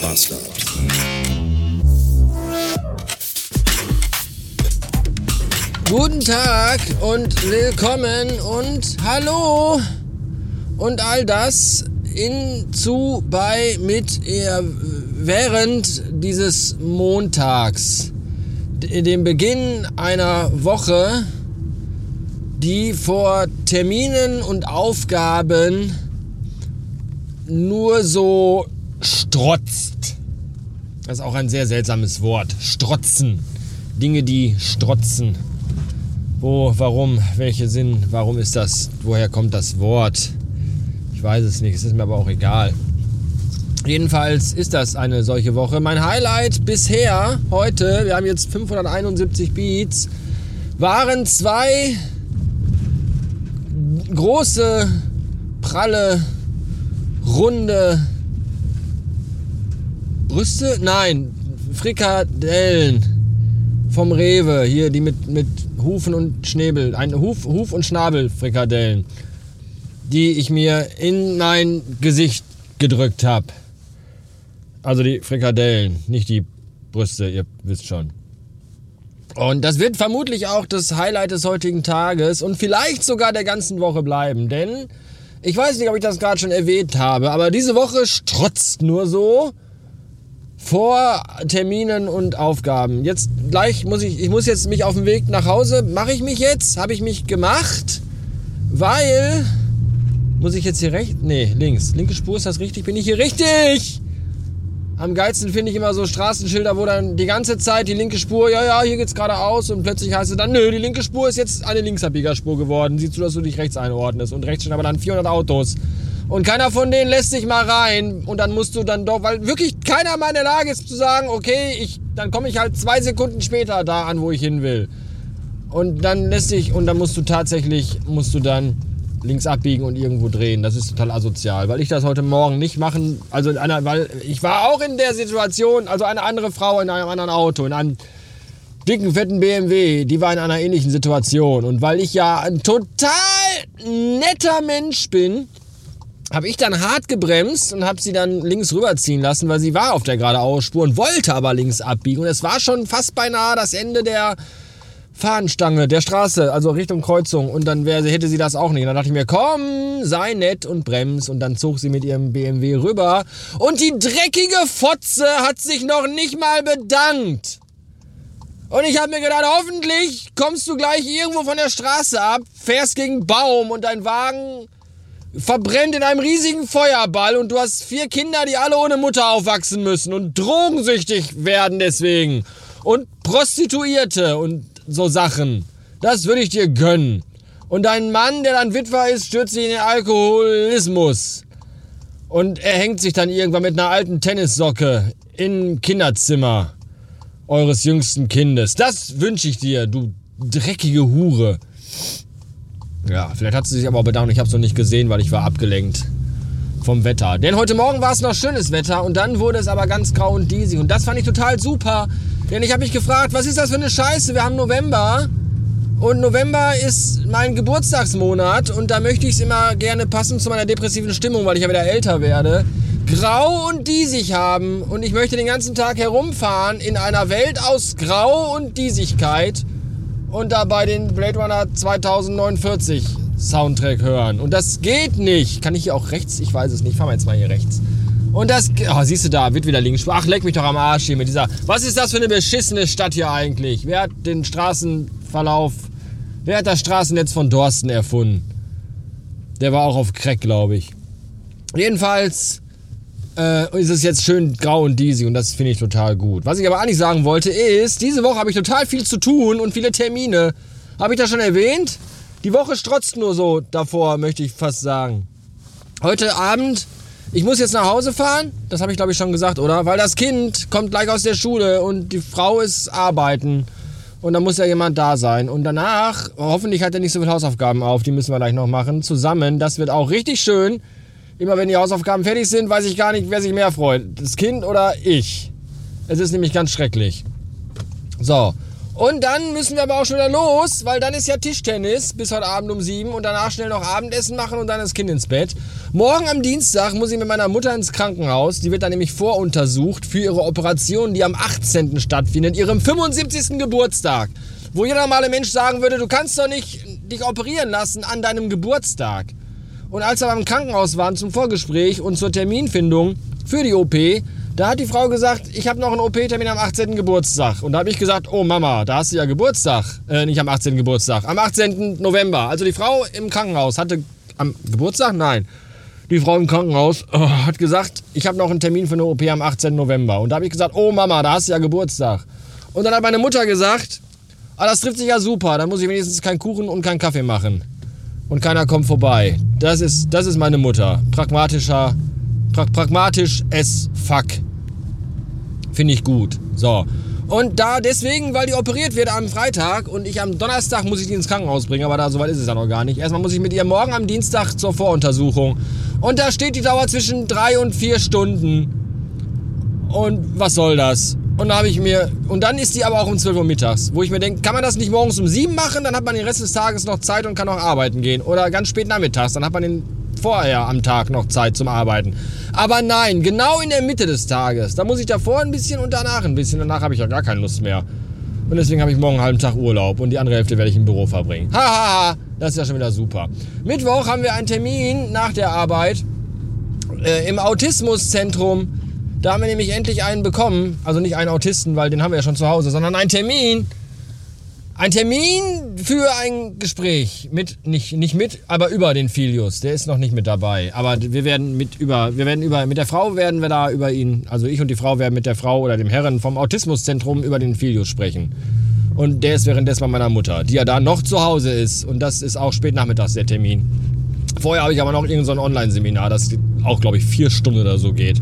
Bastard. Guten Tag und willkommen und hallo und all das in, zu, bei, mit, eher während dieses Montags, dem Beginn einer Woche, die vor Terminen und Aufgaben nur so strotzt. Das ist auch ein sehr seltsames Wort. Strotzen. Dinge, die strotzen. Wo, warum, welche Sinn, warum ist das, woher kommt das Wort? Ich weiß es nicht, es ist mir aber auch egal. Jedenfalls ist das eine solche Woche. Mein Highlight bisher heute, wir haben jetzt 571 Beats, waren zwei große, pralle, runde Brüste? Nein, Frikadellen vom Rewe. Hier die mit, mit Hufen und Schnäbel. Ein Huf, Huf und Schnabel-Frikadellen. Die ich mir in mein Gesicht gedrückt habe. Also die Frikadellen, nicht die Brüste, ihr wisst schon. Und das wird vermutlich auch das Highlight des heutigen Tages und vielleicht sogar der ganzen Woche bleiben, denn ich weiß nicht, ob ich das gerade schon erwähnt habe, aber diese Woche strotzt nur so vor Terminen und Aufgaben. Jetzt gleich muss ich, ich muss jetzt mich auf den Weg nach Hause. Mache ich mich jetzt? Habe ich mich gemacht? Weil, muss ich jetzt hier rechts? Nee, links. Linke Spur, ist das richtig? Bin ich hier richtig? Am geilsten finde ich immer so Straßenschilder, wo dann die ganze Zeit die linke Spur, ja, ja, hier geht's geradeaus und plötzlich heißt es dann, nö, die linke Spur ist jetzt eine Linksabbiegerspur geworden. Siehst du, dass du dich rechts einordnest und rechts stehen aber dann 400 Autos. Und keiner von denen lässt sich mal rein. Und dann musst du dann doch, weil wirklich keiner mal in der Lage ist zu sagen, okay, ich, dann komme ich halt zwei Sekunden später da an, wo ich hin will. Und dann lässt sich, und dann musst du tatsächlich, musst du dann links abbiegen und irgendwo drehen. Das ist total asozial, weil ich das heute Morgen nicht machen, also in einer, weil ich war auch in der Situation, also eine andere Frau in einem anderen Auto, in einem dicken, fetten BMW, die war in einer ähnlichen Situation. Und weil ich ja ein total netter Mensch bin, habe ich dann hart gebremst und habe sie dann links rüberziehen lassen, weil sie war auf der geradeausspur und wollte aber links abbiegen. Und es war schon fast beinahe das Ende der Fahnenstange, der Straße, also Richtung Kreuzung. Und dann wäre, hätte sie das auch nicht. Und dann dachte ich mir, komm, sei nett und brems. Und dann zog sie mit ihrem BMW rüber. Und die dreckige Fotze hat sich noch nicht mal bedankt. Und ich habe mir gedacht, hoffentlich kommst du gleich irgendwo von der Straße ab, fährst gegen Baum und dein Wagen verbrennt in einem riesigen Feuerball und du hast vier Kinder, die alle ohne Mutter aufwachsen müssen und drogensüchtig werden deswegen und Prostituierte und so Sachen. Das würde ich dir gönnen. Und dein Mann, der dann Witwer ist, stürzt sich in den Alkoholismus. Und er hängt sich dann irgendwann mit einer alten Tennissocke im Kinderzimmer eures jüngsten Kindes. Das wünsche ich dir, du dreckige Hure. Ja, vielleicht hat sie sich aber bedankt. Ich habe es noch nicht gesehen, weil ich war abgelenkt vom Wetter. Denn heute Morgen war es noch schönes Wetter und dann wurde es aber ganz grau und diesig. Und das fand ich total super. Denn ich habe mich gefragt, was ist das für eine Scheiße? Wir haben November und November ist mein Geburtstagsmonat und da möchte ich es immer gerne passend zu meiner depressiven Stimmung, weil ich ja wieder älter werde, grau und diesig haben. Und ich möchte den ganzen Tag herumfahren in einer Welt aus Grau und Diesigkeit und dabei den Blade Runner 2049 Soundtrack hören. Und das geht nicht. Kann ich hier auch rechts? Ich weiß es nicht. Fahren wir jetzt mal hier rechts. Und das, oh, siehst du da, wird wieder links. Ach, leck mich doch am Arsch hier mit dieser. Was ist das für eine beschissene Stadt hier eigentlich? Wer hat den Straßenverlauf, wer hat das Straßennetz von Dorsten erfunden? Der war auch auf Crack, glaube ich. Jedenfalls äh, ist es jetzt schön grau und diesig und das finde ich total gut. Was ich aber eigentlich sagen wollte ist, diese Woche habe ich total viel zu tun und viele Termine. Habe ich das schon erwähnt? Die Woche strotzt nur so davor, möchte ich fast sagen. Heute Abend, ich muss jetzt nach Hause fahren, das habe ich glaube ich schon gesagt, oder? Weil das Kind kommt gleich aus der Schule und die Frau ist arbeiten. Und dann muss ja jemand da sein. Und danach, hoffentlich hat er nicht so viele Hausaufgaben auf, die müssen wir gleich noch machen. Zusammen, das wird auch richtig schön. Immer wenn die Hausaufgaben fertig sind, weiß ich gar nicht, wer sich mehr freut. Das Kind oder ich. Es ist nämlich ganz schrecklich. So. Und dann müssen wir aber auch schon wieder los, weil dann ist ja Tischtennis bis heute Abend um sieben und danach schnell noch Abendessen machen und dann das Kind ins Bett. Morgen am Dienstag muss ich mit meiner Mutter ins Krankenhaus. Die wird dann nämlich voruntersucht für ihre Operation, die am 18. stattfindet, ihrem 75. Geburtstag. Wo jeder normale Mensch sagen würde, du kannst doch nicht dich operieren lassen an deinem Geburtstag. Und als wir beim Krankenhaus waren zum Vorgespräch und zur Terminfindung für die OP, da hat die Frau gesagt, ich habe noch einen OP-Termin am 18. Geburtstag. Und da habe ich gesagt, oh Mama, da hast du ja Geburtstag. Äh, nicht am 18. Geburtstag, am 18. November. Also die Frau im Krankenhaus hatte am Geburtstag? Nein. Die Frau im Krankenhaus oh, hat gesagt, ich habe noch einen Termin für eine OP am 18. November. Und da habe ich gesagt, oh Mama, da hast du ja Geburtstag. Und dann hat meine Mutter gesagt, ah, das trifft sich ja super, dann muss ich wenigstens keinen Kuchen und keinen Kaffee machen. Und keiner kommt vorbei. Das ist, das ist meine Mutter. Pragmatischer, pra pragmatisch as fuck. Finde ich gut. So. Und da deswegen, weil die operiert wird am Freitag und ich am Donnerstag muss ich die ins Krankenhaus bringen, aber da soweit ist es ja noch gar nicht. Erstmal muss ich mit ihr morgen am Dienstag zur Voruntersuchung. Und da steht die Dauer zwischen drei und vier Stunden. Und was soll das? Und da habe ich mir, und dann ist die aber auch um 12 Uhr mittags, wo ich mir denke, kann man das nicht morgens um 7 machen? Dann hat man den Rest des Tages noch Zeit und kann auch arbeiten gehen. Oder ganz spät nachmittags, dann hat man den vorher am Tag noch Zeit zum Arbeiten. Aber nein, genau in der Mitte des Tages. Da muss ich davor ein bisschen und danach ein bisschen. Danach habe ich ja gar keine Lust mehr. Und deswegen habe ich morgen einen halben Tag Urlaub und die andere Hälfte werde ich im Büro verbringen. Hahaha, das ist ja schon wieder super. Mittwoch haben wir einen Termin nach der Arbeit äh, im Autismuszentrum. Da haben wir nämlich endlich einen bekommen. Also nicht einen Autisten, weil den haben wir ja schon zu Hause, sondern einen Termin ein Termin für ein Gespräch mit, nicht, nicht mit, aber über den Filius. Der ist noch nicht mit dabei. Aber wir werden mit über, wir werden über, mit der Frau werden wir da über ihn, also ich und die Frau werden mit der Frau oder dem Herren vom Autismuszentrum über den Filius sprechen. Und der ist währenddessen bei meiner Mutter, die ja da noch zu Hause ist. Und das ist auch spät nachmittags der Termin. Vorher habe ich aber noch irgendein so Online-Seminar, das auch, glaube ich, vier Stunden oder so geht.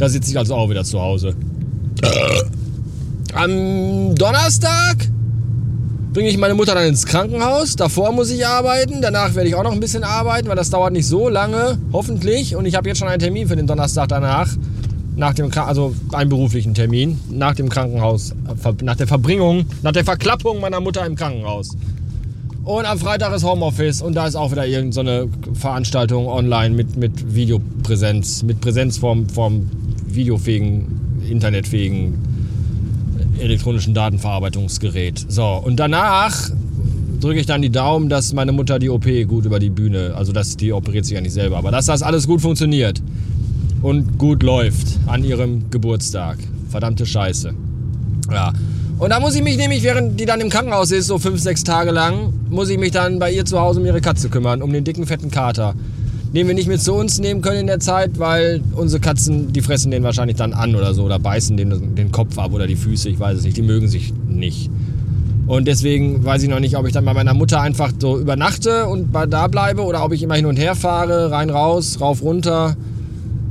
Da sitze ich also auch wieder zu Hause. Am Donnerstag bringe ich meine Mutter dann ins Krankenhaus. Davor muss ich arbeiten. Danach werde ich auch noch ein bisschen arbeiten, weil das dauert nicht so lange, hoffentlich. Und ich habe jetzt schon einen Termin für den Donnerstag danach. Nach dem, also einen beruflichen Termin. Nach dem Krankenhaus. Nach der Verbringung, nach der Verklappung meiner Mutter im Krankenhaus. Und am Freitag ist Homeoffice und da ist auch wieder irgendeine Veranstaltung online mit, mit Videopräsenz. Mit Präsenz vom, vom videofähigen, internetfähigen elektronischen Datenverarbeitungsgerät. So, und danach drücke ich dann die Daumen, dass meine Mutter die OP gut über die Bühne, also dass die operiert sich ja nicht selber, aber dass das alles gut funktioniert und gut läuft an ihrem Geburtstag. Verdammte Scheiße. Ja. Und da muss ich mich nämlich, während die dann im Krankenhaus ist, so fünf, sechs Tage lang, muss ich mich dann bei ihr zu Hause um ihre Katze kümmern, um den dicken, fetten Kater den wir nicht mit zu uns nehmen können in der Zeit, weil unsere Katzen, die fressen den wahrscheinlich dann an oder so oder beißen den, den Kopf ab oder die Füße, ich weiß es nicht, die mögen sich nicht. Und deswegen weiß ich noch nicht, ob ich dann bei meiner Mutter einfach so übernachte und da bleibe oder ob ich immer hin und her fahre, rein, raus, rauf, runter,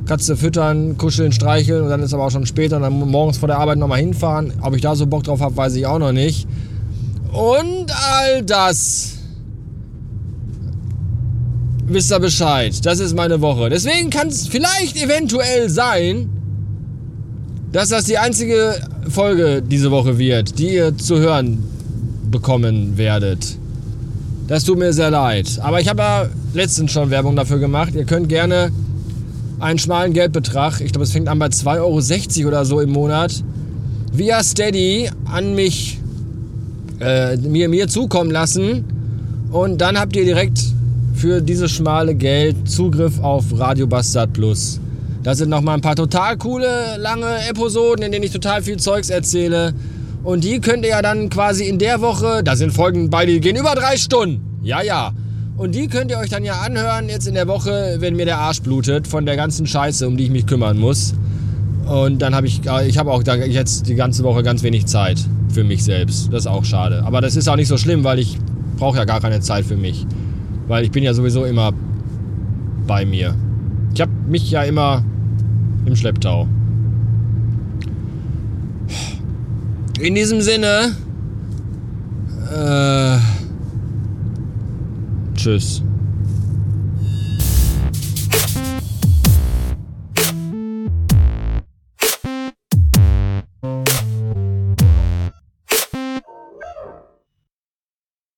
Katze füttern, kuscheln, streicheln und dann ist aber auch schon später und dann morgens vor der Arbeit nochmal hinfahren. Ob ich da so Bock drauf habe, weiß ich auch noch nicht. Und all das wisst ihr Bescheid. Das ist meine Woche. Deswegen kann es vielleicht eventuell sein, dass das die einzige Folge diese Woche wird, die ihr zu hören bekommen werdet. Das tut mir sehr leid. Aber ich habe ja letztens schon Werbung dafür gemacht. Ihr könnt gerne einen schmalen Geldbetrag, ich glaube es fängt an bei 2,60 Euro oder so im Monat, via Steady an mich, äh, mir, mir zukommen lassen. Und dann habt ihr direkt für dieses schmale Geld Zugriff auf Radio Bastard Plus. Das sind nochmal ein paar total coole, lange Episoden, in denen ich total viel Zeugs erzähle. Und die könnt ihr ja dann quasi in der Woche, da sind Folgen bei, die gehen über drei Stunden. Ja, ja. Und die könnt ihr euch dann ja anhören, jetzt in der Woche, wenn mir der Arsch blutet, von der ganzen Scheiße, um die ich mich kümmern muss. Und dann habe ich, ich habe auch da jetzt die ganze Woche ganz wenig Zeit für mich selbst. Das ist auch schade. Aber das ist auch nicht so schlimm, weil ich brauche ja gar keine Zeit für mich. Weil ich bin ja sowieso immer bei mir. Ich habe mich ja immer im Schlepptau. In diesem Sinne. Äh, tschüss.